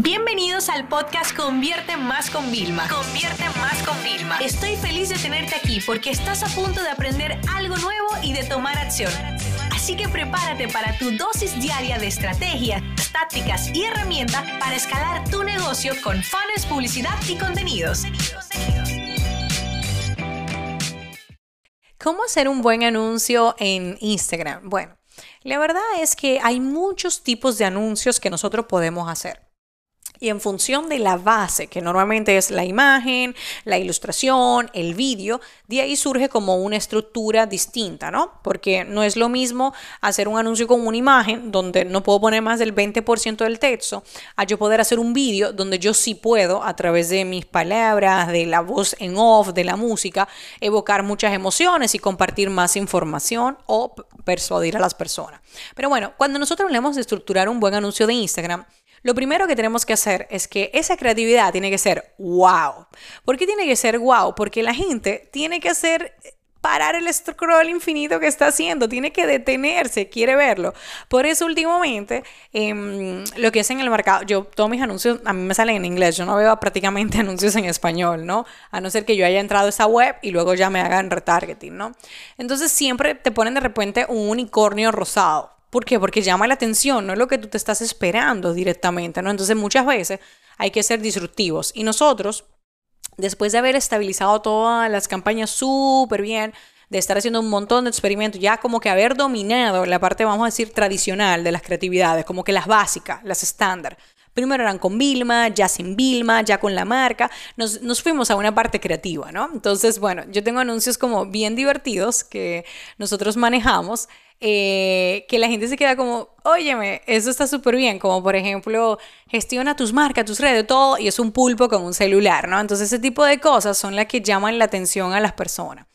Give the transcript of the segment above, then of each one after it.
Bienvenidos al podcast Convierte Más con Vilma. Convierte Más con Vilma. Estoy feliz de tenerte aquí porque estás a punto de aprender algo nuevo y de tomar acción. Así que prepárate para tu dosis diaria de estrategias, tácticas y herramientas para escalar tu negocio con fans, publicidad y contenidos. ¿Cómo hacer un buen anuncio en Instagram? Bueno, la verdad es que hay muchos tipos de anuncios que nosotros podemos hacer. Y en función de la base, que normalmente es la imagen, la ilustración, el vídeo, de ahí surge como una estructura distinta, ¿no? Porque no es lo mismo hacer un anuncio con una imagen donde no puedo poner más del 20% del texto, a yo poder hacer un vídeo donde yo sí puedo, a través de mis palabras, de la voz en off, de la música, evocar muchas emociones y compartir más información o persuadir a las personas. Pero bueno, cuando nosotros hablamos de estructurar un buen anuncio de Instagram, lo primero que tenemos que hacer es que esa creatividad tiene que ser wow. ¿Por qué tiene que ser wow? Porque la gente tiene que hacer parar el scroll infinito que está haciendo, tiene que detenerse, quiere verlo. Por eso últimamente em, lo que es en el mercado, yo todos mis anuncios a mí me salen en inglés, yo no veo prácticamente anuncios en español, ¿no? A no ser que yo haya entrado a esa web y luego ya me hagan retargeting, ¿no? Entonces siempre te ponen de repente un unicornio rosado ¿Por qué? Porque llama la atención, no es lo que tú te estás esperando directamente, ¿no? Entonces muchas veces hay que ser disruptivos. Y nosotros, después de haber estabilizado todas las campañas súper bien, de estar haciendo un montón de experimentos, ya como que haber dominado la parte, vamos a decir, tradicional de las creatividades, como que las básicas, las estándar. Primero eran con Vilma, ya sin Vilma, ya con la marca. Nos, nos, fuimos a una parte creativa, ¿no? Entonces, bueno, yo tengo anuncios como bien divertidos que nosotros manejamos eh, que la gente se queda como, óyeme, eso está súper bien, como por ejemplo, gestiona tus marcas, tus redes, todo, y es un pulpo con un celular, ¿no? Entonces ese tipo de cosas son las que llaman la atención a las personas.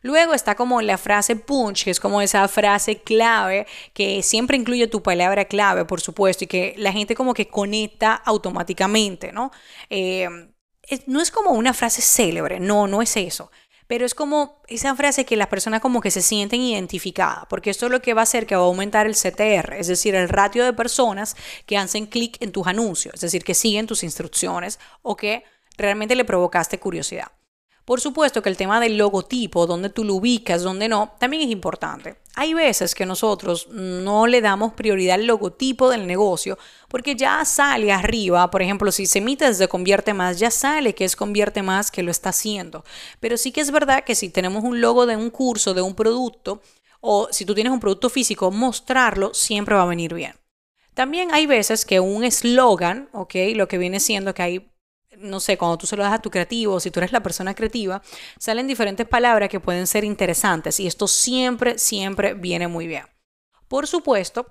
Luego está como la frase punch, que es como esa frase clave que siempre incluye tu palabra clave, por supuesto, y que la gente como que conecta automáticamente, ¿no? Eh, no es como una frase célebre, no, no es eso pero es como esa frase que las personas como que se sienten identificadas, porque esto es lo que va a hacer que va a aumentar el CTR, es decir, el ratio de personas que hacen clic en tus anuncios, es decir, que siguen tus instrucciones o que realmente le provocaste curiosidad. Por supuesto que el tema del logotipo, donde tú lo ubicas, donde no, también es importante. Hay veces que nosotros no le damos prioridad al logotipo del negocio porque ya sale arriba, por ejemplo, si se emite desde Convierte Más, ya sale que es Convierte Más que lo está haciendo. Pero sí que es verdad que si tenemos un logo de un curso, de un producto, o si tú tienes un producto físico, mostrarlo siempre va a venir bien. También hay veces que un eslogan, ¿ok? Lo que viene siendo que hay no sé, cuando tú se lo das a tu creativo, si tú eres la persona creativa, salen diferentes palabras que pueden ser interesantes y esto siempre, siempre viene muy bien. Por supuesto,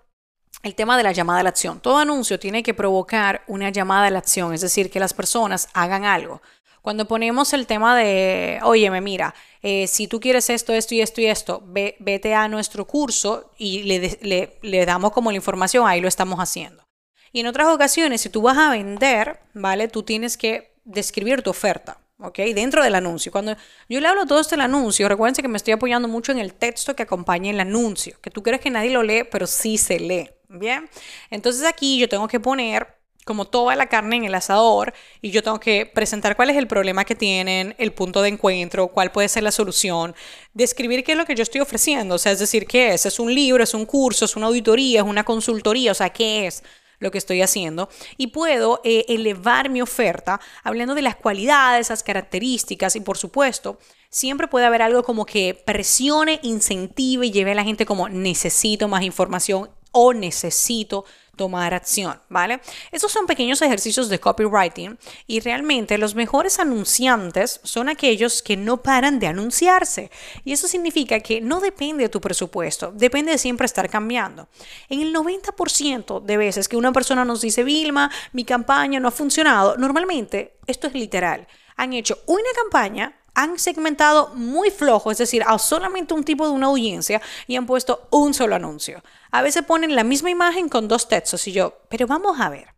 el tema de la llamada a la acción. Todo anuncio tiene que provocar una llamada a la acción, es decir, que las personas hagan algo. Cuando ponemos el tema de, óyeme, mira, eh, si tú quieres esto, esto y esto y esto, vete a nuestro curso y le, le damos como la información, ahí lo estamos haciendo. Y en otras ocasiones, si tú vas a vender, ¿vale? Tú tienes que describir tu oferta. ¿ok? Dentro del anuncio. Cuando yo le hablo todo esto del anuncio, recuerden que me estoy apoyando mucho en el texto que acompaña el anuncio, que tú crees que nadie lo lee, pero sí se lee, ¿bien? Entonces aquí yo tengo que poner como toda la carne en el asador y yo tengo que presentar cuál es el problema que tienen, el punto de encuentro, cuál puede ser la solución, describir qué es lo que yo estoy ofreciendo, o sea, es decir, qué es, es un libro, es un curso, es una auditoría, es una consultoría, o sea, qué es lo que estoy haciendo y puedo eh, elevar mi oferta hablando de las cualidades, esas características y por supuesto siempre puede haber algo como que presione, incentive y lleve a la gente como necesito más información o necesito tomar acción, ¿vale? Esos son pequeños ejercicios de copywriting y realmente los mejores anunciantes son aquellos que no paran de anunciarse. Y eso significa que no depende de tu presupuesto, depende de siempre estar cambiando. En el 90% de veces que una persona nos dice, Vilma, mi campaña no ha funcionado, normalmente esto es literal. Han hecho una campaña han segmentado muy flojo, es decir, a solamente un tipo de una audiencia y han puesto un solo anuncio. A veces ponen la misma imagen con dos textos y yo, pero vamos a ver.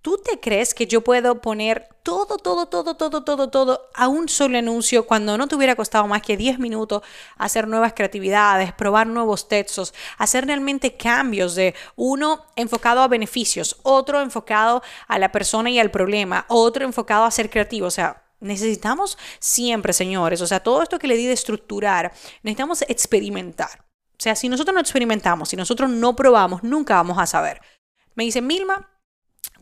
¿Tú te crees que yo puedo poner todo, todo, todo, todo, todo, todo a un solo anuncio cuando no te hubiera costado más que 10 minutos hacer nuevas creatividades, probar nuevos textos, hacer realmente cambios de uno enfocado a beneficios, otro enfocado a la persona y al problema, otro enfocado a ser creativo? O sea, necesitamos siempre, señores, o sea, todo esto que le di de estructurar, necesitamos experimentar. O sea, si nosotros no experimentamos, si nosotros no probamos, nunca vamos a saber. Me dice Milma,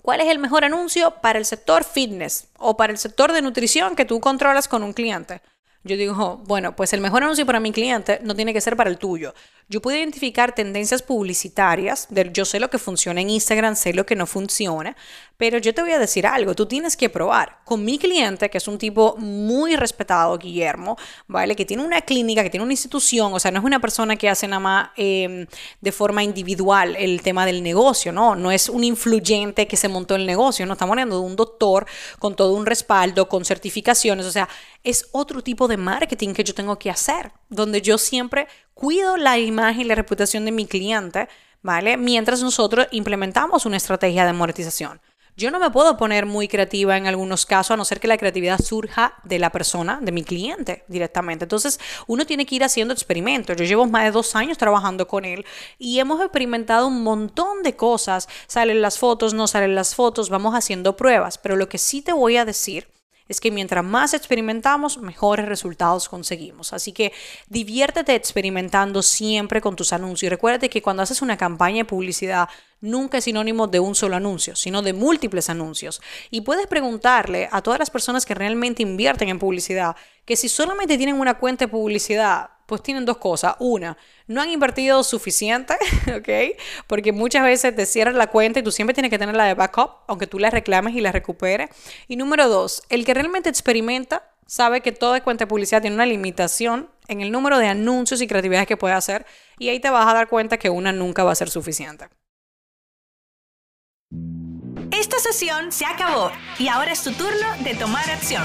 ¿Cuál es el mejor anuncio para el sector fitness o para el sector de nutrición que tú controlas con un cliente? Yo digo, bueno, pues el mejor anuncio para mi cliente no tiene que ser para el tuyo. Yo puedo identificar tendencias publicitarias, yo sé lo que funciona en Instagram, sé lo que no funciona, pero yo te voy a decir algo, tú tienes que probar. Con mi cliente, que es un tipo muy respetado, Guillermo, ¿vale? Que tiene una clínica, que tiene una institución, o sea, no es una persona que hace nada más em, de forma individual el tema del negocio, ¿no? No es un influyente que se montó el negocio, no estamos hablando de un doctor con todo un respaldo, con certificaciones, o sea, es otro tipo de marketing que yo tengo que hacer, donde yo siempre cuido la imagen y la reputación de mi cliente, ¿vale? Mientras nosotros implementamos una estrategia de amortización. Yo no me puedo poner muy creativa en algunos casos, a no ser que la creatividad surja de la persona, de mi cliente directamente. Entonces, uno tiene que ir haciendo experimentos. Yo llevo más de dos años trabajando con él y hemos experimentado un montón de cosas. Salen las fotos, no salen las fotos, vamos haciendo pruebas. Pero lo que sí te voy a decir es que mientras más experimentamos, mejores resultados conseguimos. Así que diviértete experimentando siempre con tus anuncios. Y recuérdate que cuando haces una campaña de publicidad, nunca es sinónimo de un solo anuncio, sino de múltiples anuncios. Y puedes preguntarle a todas las personas que realmente invierten en publicidad que si solamente tienen una cuenta de publicidad, pues tienen dos cosas. Una, no han invertido suficiente, ¿ok? Porque muchas veces te cierran la cuenta y tú siempre tienes que tenerla de backup, aunque tú la reclames y la recuperes. Y número dos, el que realmente experimenta sabe que toda cuenta de publicidad tiene una limitación en el número de anuncios y creatividades que puede hacer y ahí te vas a dar cuenta que una nunca va a ser suficiente. Esta sesión se acabó y ahora es tu turno de tomar acción.